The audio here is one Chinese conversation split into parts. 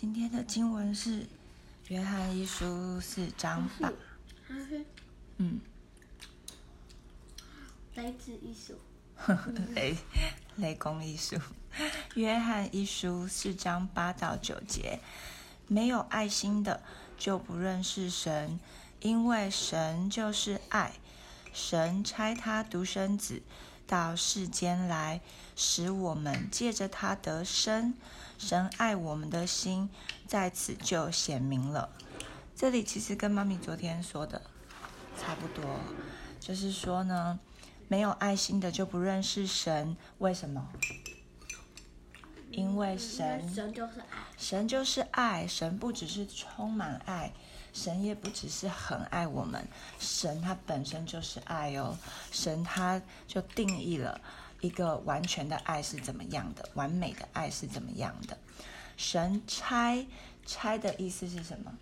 今天的经文是 《约翰一书》四章八，嗯，雷子一书，雷雷公一书，《约翰一书》四章八到九节，没有爱心的就不认识神，因为神就是爱。神差他独生子到世间来，使我们借着他得生。神爱我们的心在此就显明了。这里其实跟妈咪昨天说的差不多，就是说呢，没有爱心的就不认识神。为什么？因为神神就是爱，神就是爱，神不只是充满爱，神也不只是很爱我们，神他本身就是爱哦。神他就定义了。一个完全的爱是怎么样的？完美的爱是怎么样的？神差差的意思是什么？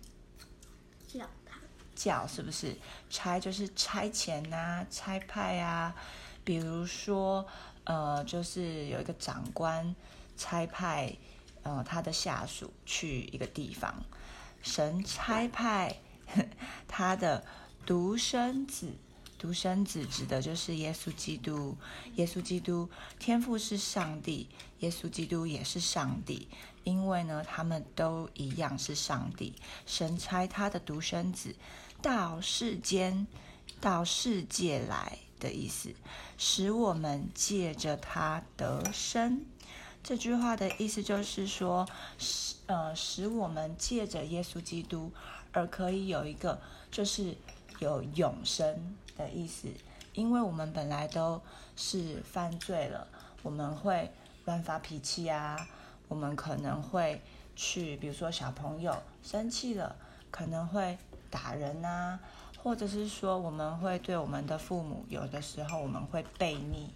叫他叫是不是？差就是差遣呐，差派啊。比如说，呃，就是有一个长官差派，呃，他的下属去一个地方，神差派他的独生子。独生子指的就是耶稣基督，耶稣基督天父是上帝，耶稣基督也是上帝，因为呢，他们都一样是上帝。神差他的独生子到世间，到世界来的意思，使我们借着他得生。这句话的意思就是说，使呃，使我们借着耶稣基督而可以有一个，就是有永生。的意思，因为我们本来都是犯罪了，我们会乱发脾气啊，我们可能会去，比如说小朋友生气了，可能会打人啊，或者是说我们会对我们的父母，有的时候我们会背逆，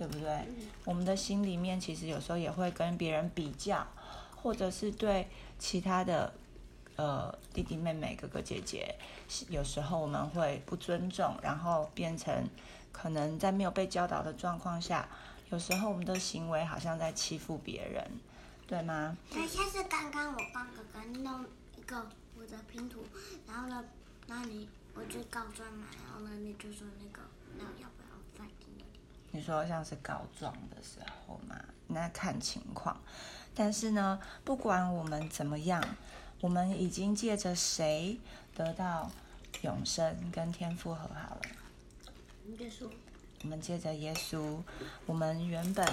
对不对？我们的心里面其实有时候也会跟别人比较，或者是对其他的。呃，弟弟妹妹、哥哥姐姐，有时候我们会不尊重，然后变成可能在没有被教导的状况下，有时候我们的行为好像在欺负别人，对吗？等下是刚刚我帮哥哥弄一个我的拼图，然后呢，那你我就告状嘛，然后呢，你就说那个说像是告状的时候嘛，那看情况。但是呢，不管我们怎么样。我们已经借着谁得到永生，跟天父和好了？耶稣。我们借着耶稣，我们原本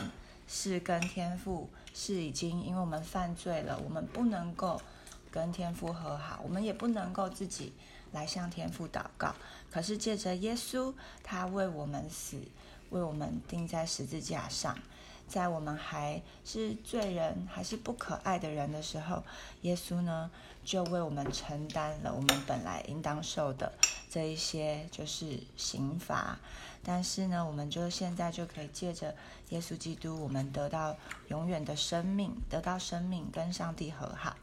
是跟天父是已经，因为我们犯罪了，我们不能够跟天父和好，我们也不能够自己来向天父祷告。可是借着耶稣，他为我们死，为我们钉在十字架上。在我们还是罪人，还是不可爱的人的时候，耶稣呢就为我们承担了我们本来应当受的这一些就是刑罚。但是呢，我们就现在就可以借着耶稣基督，我们得到永远的生命，得到生命跟上帝和好。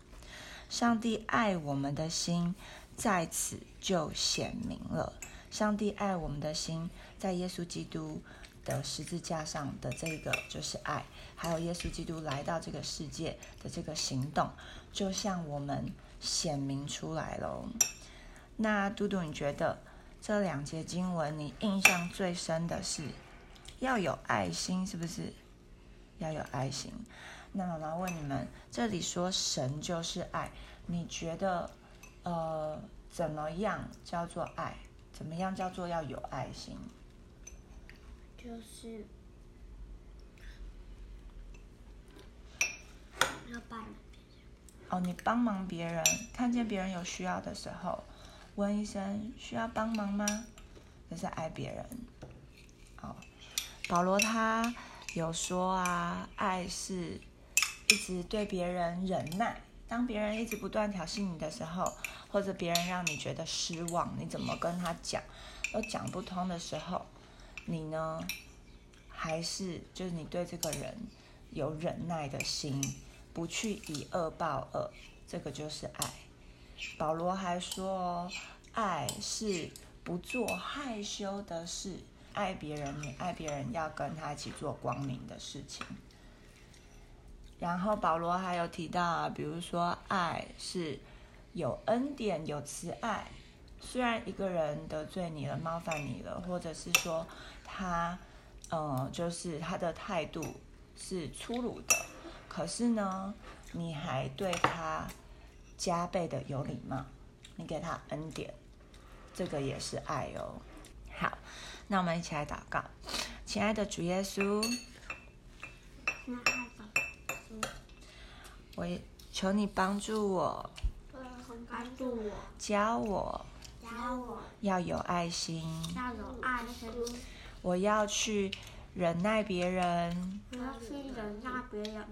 上帝爱我们的心在此就显明了。上帝爱我们的心在耶稣基督。的十字架上的这个就是爱，还有耶稣基督来到这个世界的这个行动，就像我们显明出来了。那嘟嘟，你觉得这两节经文你印象最深的是要有爱心，是不是？要有爱心。那妈妈问你们，这里说神就是爱，你觉得呃怎么样叫做爱？怎么样叫做要有爱心？就是要帮别人哦，你帮忙别人，看见别人有需要的时候，问一声需要帮忙吗？这是爱别人。哦，保罗他有说啊，爱是一直对别人忍耐，当别人一直不断挑衅你的时候，或者别人让你觉得失望，你怎么跟他讲都讲不通的时候。你呢？还是就是你对这个人有忍耐的心，不去以恶报恶，这个就是爱。保罗还说，爱是不做害羞的事，爱别人，你爱别人要跟他一起做光明的事情，然后保罗还有提到啊，比如说爱是有恩典、有慈爱。虽然一个人得罪你了、冒犯你了，或者是说他，呃，就是他的态度是粗鲁的，可是呢，你还对他加倍的有礼貌，你给他恩典，这个也是爱哦。好，那我们一起来祷告，亲爱的主耶稣，我求你帮助我，帮助我，教我教我要有爱心，要有爱心，我要去忍耐别人，我要去忍耐别人，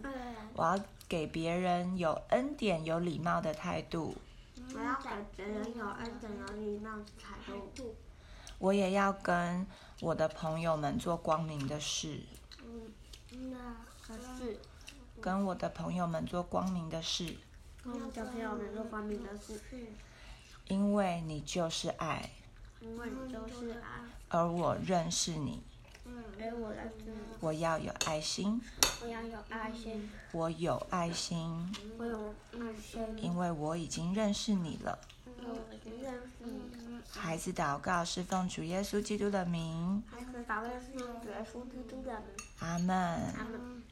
我要给别人有恩典、有礼貌的态度，我要给别人有恩典、有礼貌的态度。我也要跟我的朋友们做光明的事，嗯，那可是跟我的朋友们做光明的事，跟小朋友们做光明的事，因为你就是爱，因为你就是爱，而我认识你，而我认识你，我要有爱心，我要有爱心，我有爱心，我有爱心，因为我已经认识你了。我已经认识你。孩子祷告是奉主耶稣基督的名，孩子祷告是用耶稣基督的名。阿门。他们。